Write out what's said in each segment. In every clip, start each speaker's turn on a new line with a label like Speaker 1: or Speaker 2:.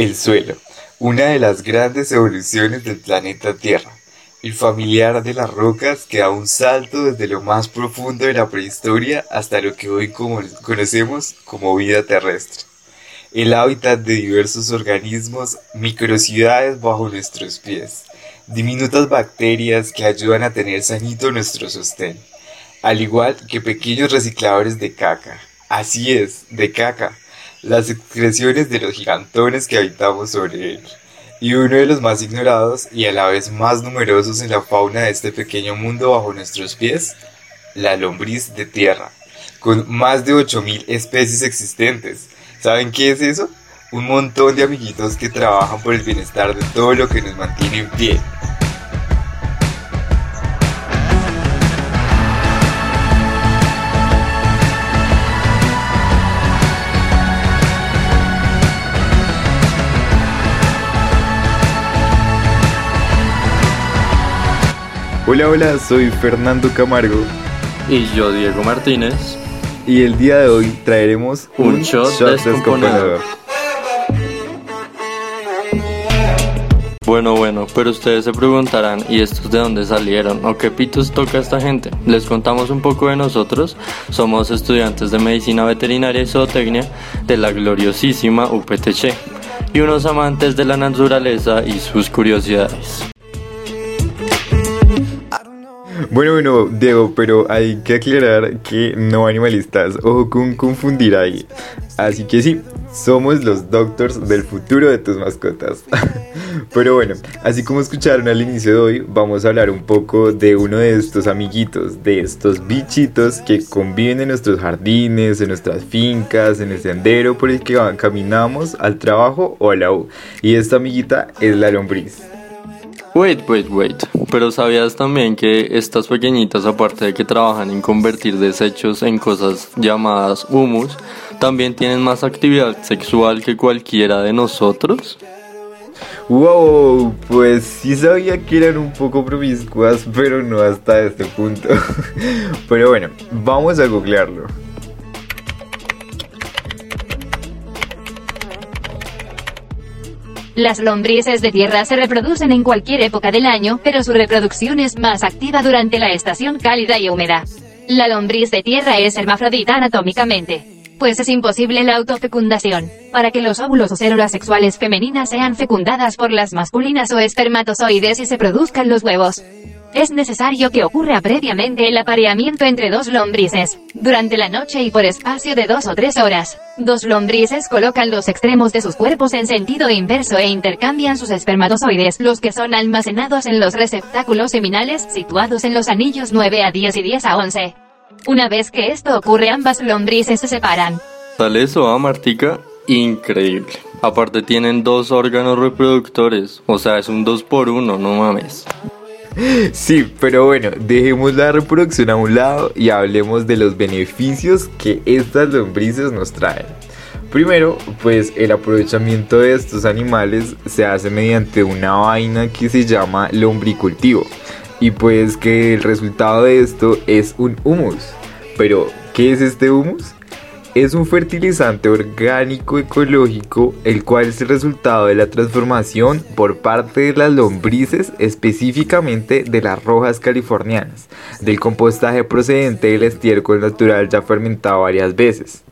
Speaker 1: El suelo, una de las grandes evoluciones del planeta Tierra, el familiar de las rocas que da un salto desde lo más profundo de la prehistoria hasta lo que hoy conocemos como vida terrestre. El hábitat de diversos organismos, microcidades bajo nuestros pies, diminutas bacterias que ayudan a tener sanito nuestro sostén, al igual que pequeños recicladores de caca. Así es, de caca las excreciones de los gigantones que habitamos sobre él, y uno de los más ignorados y a la vez más numerosos en la fauna de este pequeño mundo bajo nuestros pies, la lombriz de tierra, con más de 8.000 especies existentes. ¿Saben qué es eso? Un montón de amiguitos que trabajan por el bienestar de todo lo que nos mantiene en pie. Hola, hola, soy Fernando Camargo.
Speaker 2: Y yo, Diego Martínez.
Speaker 1: Y el día de hoy traeremos
Speaker 2: un, shot, descomponedor. Bueno, bueno, pero ustedes se preguntarán, ¿y estos de dónde salieron? ¿O qué pitos toca esta gente? Les contamos un poco de nosotros. Somos estudiantes de Medicina Veterinaria y Zootecnia de la gloriosísima UPTC y unos amantes de la naturaleza y sus curiosidades.
Speaker 1: Bueno, bueno, Diego, pero hay que aclarar que no animalistas, ojo con confundir ahí. Así que sí, somos los doctors del futuro de tus mascotas. Pero bueno, así como escucharon al inicio de hoy, vamos a hablar un poco de uno de estos amiguitos, de estos bichitos que conviven en nuestros jardines, en nuestras fincas, en el sendero por el que caminamos al trabajo o a la U. Y esta amiguita es la lombriz.
Speaker 2: Wait, wait, wait. Pero sabías también que estas pequeñitas, aparte de que trabajan en convertir desechos en cosas llamadas humus, también tienen más actividad sexual que cualquiera de nosotros?
Speaker 1: Wow, pues sí sabía que eran un poco promiscuas, pero no hasta este punto. pero bueno, vamos a googlearlo.
Speaker 3: Las lombrices de tierra se reproducen en cualquier época del año, pero su reproducción es más activa durante la estación cálida y húmeda. La lombriz de tierra es hermafrodita anatómicamente, pues es imposible la autofecundación. Para que los óvulos o células sexuales femeninas sean fecundadas por las masculinas o espermatozoides y se produzcan los huevos, es necesario que ocurra previamente el apareamiento entre dos lombrices. Durante la noche y por espacio de dos o tres horas, dos lombrices colocan los extremos de sus cuerpos en sentido inverso e intercambian sus espermatozoides, los que son almacenados en los receptáculos seminales situados en los anillos 9 a 10 y 10 a 11. Una vez que esto ocurre ambas lombrices se separan.
Speaker 2: Tal eso, ¿ah, Martica? Increíble. Aparte tienen dos órganos reproductores, o sea, es un 2 por 1 no mames.
Speaker 1: Sí, pero bueno, dejemos la reproducción a un lado y hablemos de los beneficios que estas lombrices nos traen. Primero, pues el aprovechamiento de estos animales se hace mediante una vaina que se llama lombricultivo. Y pues que el resultado de esto es un humus. Pero, ¿qué es este humus? Es un fertilizante orgánico ecológico, el cual es el resultado de la transformación por parte de las lombrices, específicamente de las rojas californianas, del compostaje procedente del estiércol natural ya fermentado varias veces.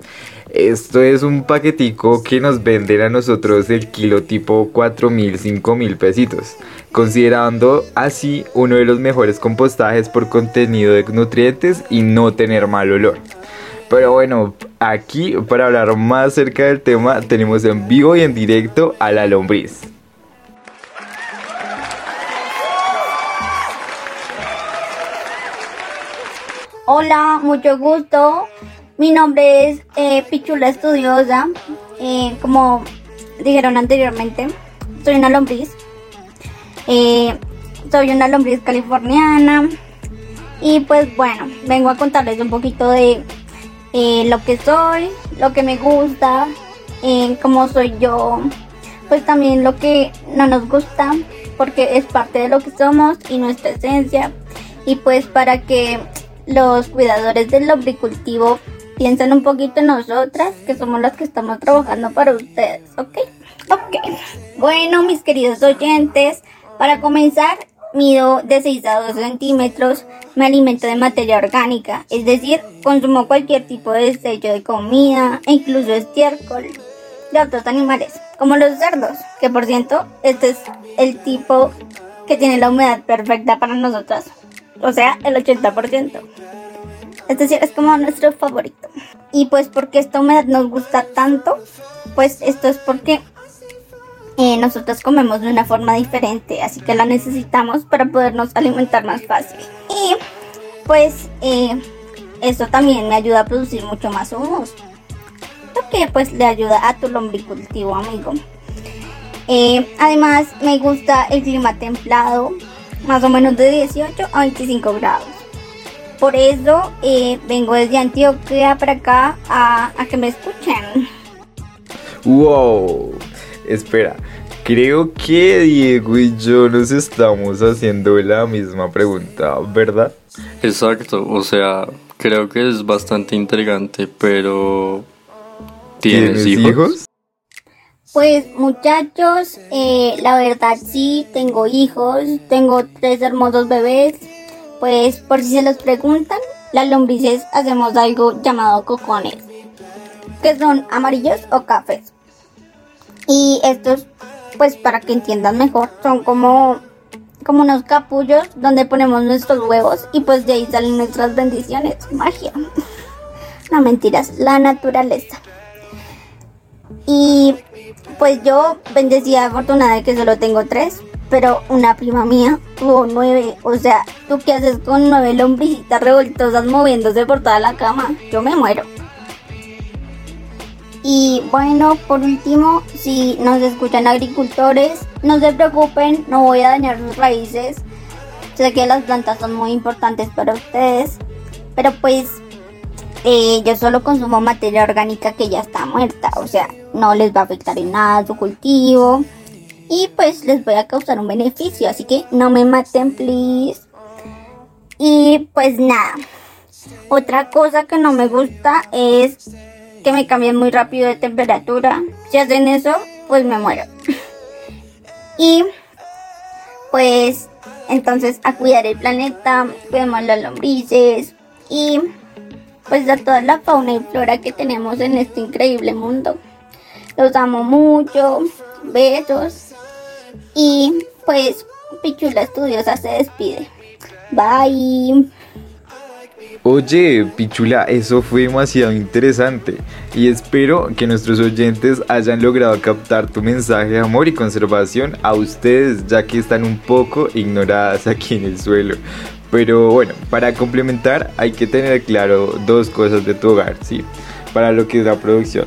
Speaker 1: Esto es un paquetico que nos venden a nosotros el kilo tipo 4000, 5000 pesitos, considerando así uno de los mejores compostajes por contenido de nutrientes y no tener mal olor. Pero bueno, aquí para hablar más acerca del tema tenemos en vivo y en directo a la lombriz.
Speaker 4: Hola, mucho gusto. Mi nombre es eh, Pichula Estudiosa. Eh, como dijeron anteriormente, soy una lombriz. Eh, soy una lombriz californiana. Y pues bueno, vengo a contarles un poquito de eh, lo que soy, lo que me gusta, eh, cómo soy yo, pues también lo que no nos gusta, porque es parte de lo que somos y nuestra esencia. Y pues para que los cuidadores del lombricultivo piensen un poquito en nosotras, que somos las que estamos trabajando para ustedes, ¿ok? Ok, bueno mis queridos oyentes, para comenzar mido de 6 a 2 centímetros, me alimento de materia orgánica, es decir, consumo cualquier tipo de desecho de comida, e incluso estiércol de otros animales, como los cerdos, que por cierto, este es el tipo que tiene la humedad perfecta para nosotros, o sea, el 80%. Es decir, es como nuestro favorito. Y pues porque esta humedad nos gusta tanto, pues esto es porque eh, nosotros comemos de una forma diferente, así que la necesitamos para podernos alimentar más fácil. Y pues eh, esto también me ayuda a producir mucho más humus, lo que pues le ayuda a tu lombricultivo, amigo. Eh, además me gusta el clima templado, más o menos de 18 a 25 grados. Por eso vengo desde Antioquia para acá a que me escuchen.
Speaker 1: ¡Wow! Espera, creo que Diego y yo nos estamos haciendo la misma pregunta, ¿verdad?
Speaker 2: Exacto, o sea, creo que es bastante intrigante, pero... ¿Tienes, hijos?
Speaker 4: Pues muchachos, eh, la verdad sí, tengo hijos, tengo tres hermosos bebés. Pues por si se los preguntan, las lombrices hacemos algo llamado cocones, que son amarillos o cafés. Y estos, pues para que entiendan mejor, son como, como unos capullos donde ponemos nuestros huevos y pues de ahí salen nuestras bendiciones, magia. No mentiras, la naturaleza. Y pues yo bendecida afortunada de que solo tengo tres, pero una prima mía tuvo nueve. O sea, ¿tú qué haces con nueve lombricitas revoltosas moviéndose por toda la cama? Yo me muero. Y bueno, por último, si nos escuchan agricultores, no se preocupen, no voy a dañar sus raíces. Sé que las plantas son muy importantes para ustedes, pero pues eh, yo solo consumo materia orgánica que ya está muerta, o sea, no les va a afectar en nada su cultivo y pues les voy a causar un beneficio, así que no me maten, please. Y pues nada, otra cosa que no me gusta es que me cambien muy rápido de temperatura. Si hacen eso, pues me muero. y pues entonces a cuidar el planeta, cuidemos las lombrices y pues a toda la fauna y flora que tenemos en este increíble mundo. Los amo mucho, besos y pues Pichula Estudiosa se despide. Bye.
Speaker 1: Oye, Pichula, eso fue demasiado interesante y espero que nuestros oyentes hayan logrado captar tu mensaje de amor y conservación a ustedes ya que están un poco ignoradas aquí en el suelo. Pero bueno, para complementar hay que tener claro dos cosas de tu hogar, ¿sí? Para lo que es la producción.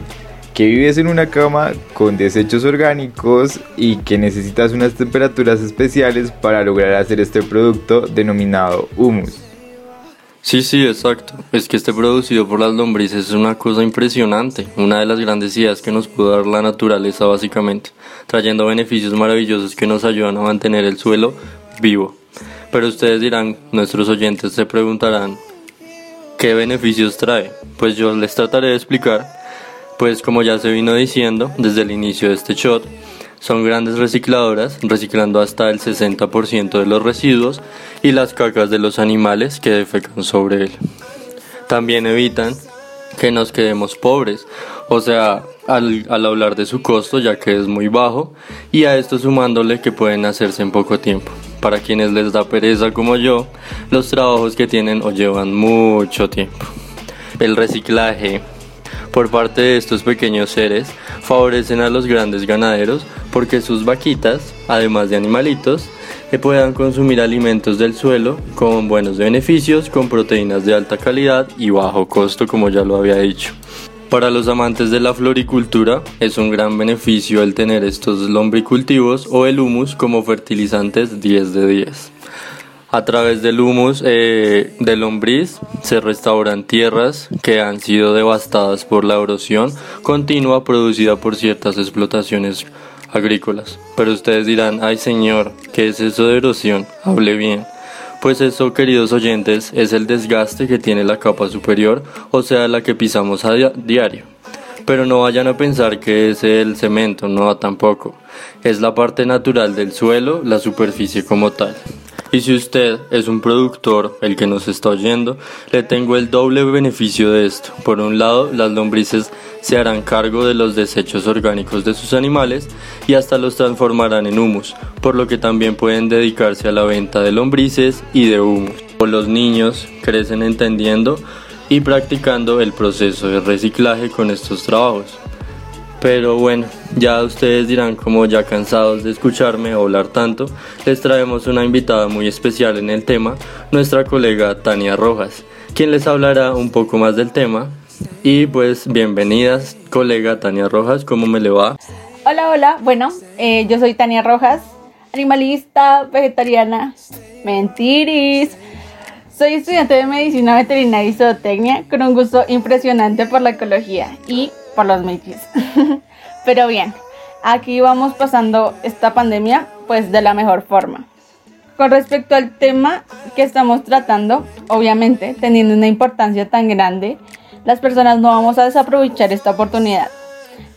Speaker 1: Que vives en una cama con desechos orgánicos y que necesitas unas temperaturas especiales para lograr hacer este producto denominado humus.
Speaker 2: Sí, sí, exacto. Es que este producido por las lombrices es una cosa impresionante, una de las grandes ideas que nos pudo dar la naturaleza básicamente, trayendo beneficios maravillosos que nos ayudan a mantener el suelo vivo. Pero ustedes dirán, nuestros oyentes se preguntarán, ¿qué beneficios trae? Pues yo les trataré de explicar, pues como ya se vino diciendo desde el inicio de este shot, son grandes recicladoras, reciclando hasta el 60% de los residuos y las cacas de los animales que defecan sobre él. También evitan que nos quedemos pobres, o sea, al, al, hablar de su costo ya que es muy bajo y a esto sumándole que pueden hacerse en poco tiempo. Para quienes les da pereza como yo, los trabajos que tienen o llevan mucho tiempo. El reciclaje por parte de estos pequeños seres favorecen a los grandes ganaderos porque sus vaquitas, además de animalitos, que puedan consumir alimentos del suelo con buenos beneficios, con proteínas de alta calidad y bajo costo, como ya lo había dicho. Para los amantes de la floricultura es un gran beneficio el tener estos lombricultivos o el humus como fertilizantes 10 de 10. A través del humus eh, de lombriz se restauran tierras que han sido devastadas por la erosión continua producida por ciertas explotaciones agrícolas. Pero ustedes dirán, ay señor, ¿qué es eso de erosión? Hable bien. Pues eso, queridos oyentes, es el desgaste que tiene la capa superior, o sea, la que pisamos a diario. Pero no vayan a pensar que es el cemento, no tampoco. Es la parte natural del suelo, la superficie como tal. Y si usted es un productor, el que nos está oyendo, le tengo el doble beneficio de esto. Por un lado, las lombrices se harán cargo de los desechos orgánicos de sus animales y hasta los transformarán en humus, por lo que también pueden dedicarse a la venta de lombrices y de humus. O los niños crecen entendiendo y practicando el proceso de reciclaje con estos trabajos. Pero bueno, ya ustedes dirán como ya cansados de escucharme hablar tanto, les traemos una invitada muy especial en el tema, nuestra colega Tania Rojas, quien les hablará un poco más del tema. Y pues bienvenidas, colega Tania Rojas, ¿cómo me le va?
Speaker 5: Hola, hola, bueno, eh, yo soy Tania Rojas, animalista, vegetariana, mentiris. Soy estudiante de medicina veterinaria y zootecnia con un gusto impresionante por la ecología y por los mitis. Pero bien, aquí vamos pasando esta pandemia pues de la mejor forma. Con respecto al tema que estamos tratando, obviamente teniendo una importancia tan grande, las personas no vamos a desaprovechar esta oportunidad,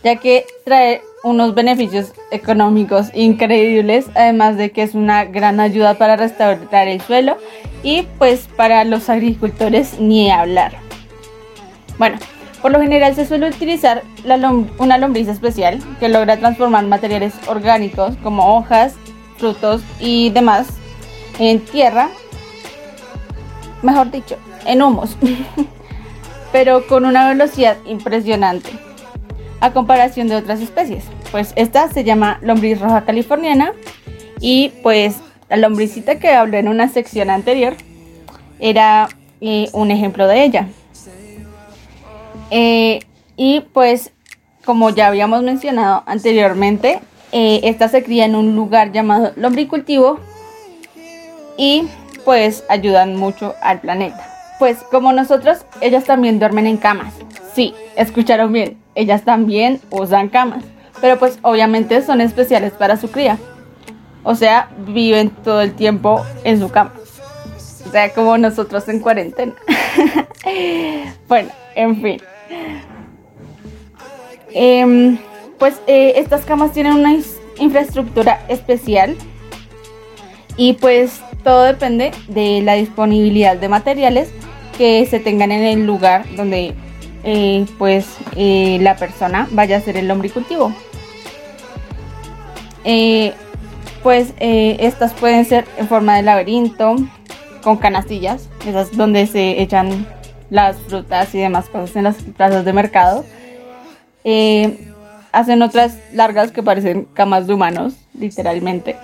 Speaker 5: ya que trae unos beneficios económicos increíbles, además de que es una gran ayuda para restaurar el suelo y pues para los agricultores ni hablar. Bueno, por lo general se suele utilizar una lombriz especial que logra transformar materiales orgánicos como hojas, frutos y demás en tierra, mejor dicho, en humus, pero con una velocidad impresionante a comparación de otras especies. Pues esta se llama lombriz roja californiana y pues la lombricita que hablé en una sección anterior era eh, un ejemplo de ella. Eh, y pues, como ya habíamos mencionado anteriormente, eh, esta se cría en un lugar llamado lombricultivo y pues ayudan mucho al planeta. Pues como nosotros, ellas también duermen en camas. Sí, escucharon bien, ellas también usan camas, pero pues obviamente son especiales para su cría. O sea, viven todo el tiempo en su cama. O sea, como nosotros en cuarentena. bueno, en fin. Em, pues eh, estas camas tienen una infraestructura especial y pues todo depende de la disponibilidad de materiales que se tengan en el lugar donde eh, pues eh, la persona vaya a hacer el lombricultivo. pues estas pueden ser en forma de laberinto, con canastillas, esas donde se echan las frutas y demás cosas en las plazas de mercado. Eh, hacen otras largas que parecen camas de humanos, literalmente.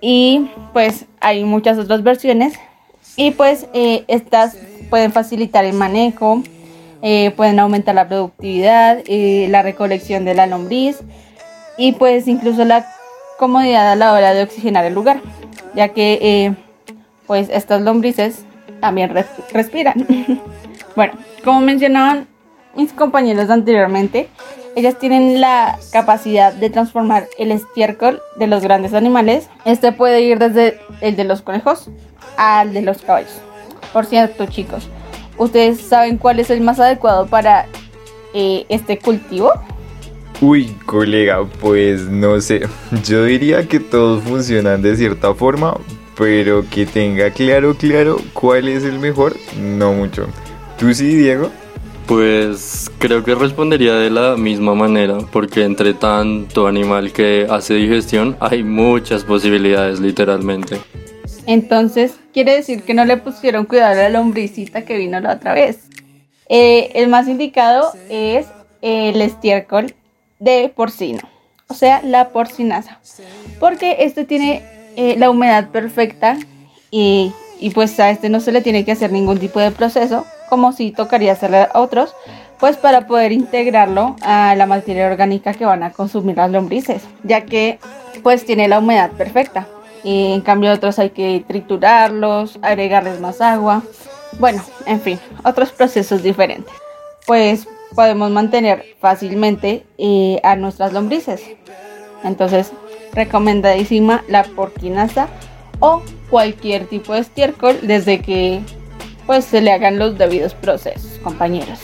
Speaker 5: Y pues hay muchas otras versiones. Y pues eh, estas pueden facilitar el manejo, eh, pueden aumentar la productividad, la recolección de la lombriz y pues incluso la comodidad a la hora de oxigenar el lugar, ya que pues estas lombrices también respiran. bueno, como mencionaban mis compañeros anteriormente, ellas tienen la capacidad de transformar el estiércol de los grandes animales. Este puede ir desde el de los conejos al de los caballos. Por cierto, chicos, ¿ustedes saben cuál es el más adecuado para eh, este cultivo?
Speaker 1: Uy, colega, pues no sé. Yo diría que todos funcionan de cierta forma, pero que tenga claro, claro cuál es el mejor, no mucho. ¿Tú sí, Diego?
Speaker 2: Pues creo que respondería de la misma manera, porque entre tanto animal que hace digestión hay muchas posibilidades literalmente.
Speaker 5: Entonces, quiere decir que no le pusieron cuidado a la lombricita que vino la otra vez. Eh, el más indicado es el estiércol de porcino, o sea, la porcinaza, porque este tiene eh, la humedad perfecta y, pues a este no se le tiene que hacer ningún tipo de proceso, como si tocaría hacerle a otros, pues para poder integrarlo a la materia orgánica que van a consumir las lombrices, ya que pues tiene la humedad perfecta. Y en cambio otros hay que triturarlos, agregarles más agua, bueno, en fin, otros procesos diferentes. Pues podemos mantener fácilmente eh, a nuestras lombrices. Entonces, recomendadísima la porquinaza o cualquier tipo de estiércol desde que pues se le hagan los debidos procesos, compañeros.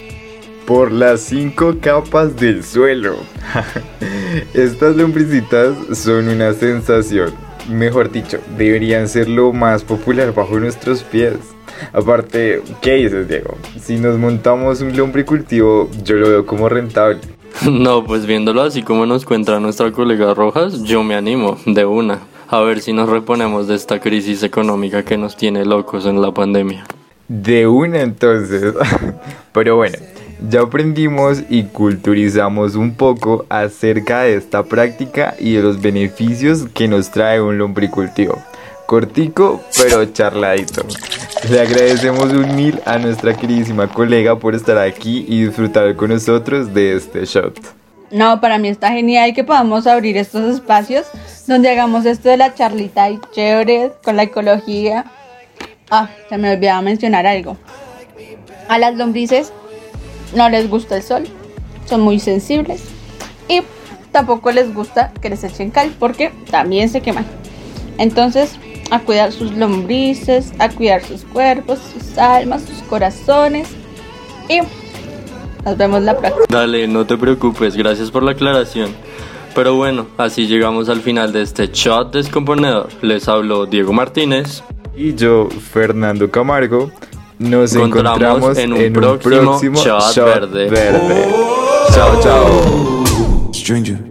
Speaker 1: por las cinco capas del suelo. Estas lombricitas son una sensación. Mejor dicho, deberían ser lo más popular bajo nuestros pies. Aparte, ¿qué dices, Diego? Si nos montamos un lombricultivo, yo lo veo como rentable.
Speaker 2: No, pues viéndolo así como nos cuenta nuestra colega Rojas, yo me animo de una. A ver si nos reponemos de esta crisis económica que nos tiene locos en la pandemia.
Speaker 1: De una entonces. Pero bueno, ya aprendimos y culturizamos un poco acerca de esta práctica y de los beneficios que nos trae un lombricultivo. Cortico, pero charladito. Le agradecemos un mil a nuestra queridísima colega por estar aquí y disfrutar con nosotros de este shot.
Speaker 5: No, para mí está genial que podamos abrir estos espacios donde hagamos esto de la charlita y chévere con la ecología. Ah, se me olvidaba mencionar algo. A las lombrices no les gusta el sol, son muy sensibles y tampoco les gusta que les echen cal porque también se queman. Entonces, a cuidar sus lombrices, a cuidar sus cuerpos, sus almas, sus corazones y nos vemos la próxima.
Speaker 2: Dale, no te preocupes, gracias por la aclaración. Pero bueno, así llegamos al final de este chat descomponedor. Les hablo Diego Martínez.
Speaker 1: Y yo, Fernando Camargo. Nos encontramos, en un, próximo,
Speaker 2: chat, verde.
Speaker 1: verde. Chao, chao.
Speaker 6: Stranger.